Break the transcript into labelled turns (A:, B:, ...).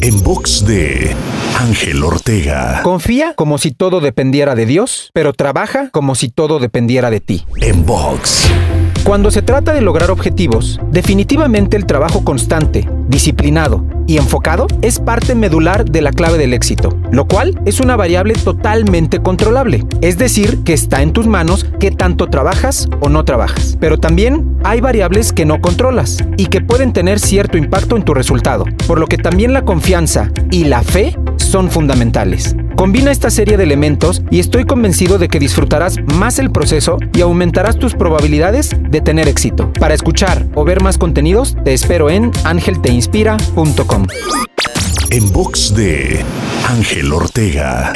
A: En box de Ángel Ortega.
B: Confía como si todo dependiera de Dios, pero trabaja como si todo dependiera de ti.
A: En box.
B: Cuando se trata de lograr objetivos, definitivamente el trabajo constante, disciplinado y enfocado es parte medular de la clave del éxito, lo cual es una variable totalmente controlable, es decir, que está en tus manos qué tanto trabajas o no trabajas. Pero también hay variables que no controlas y que pueden tener cierto impacto en tu resultado, por lo que también la confianza y la fe son fundamentales. Combina esta serie de elementos y estoy convencido de que disfrutarás más el proceso y aumentarás tus probabilidades de tener éxito. Para escuchar o ver más contenidos, te espero en angelteinspira.com.
A: En box de Ángel Ortega.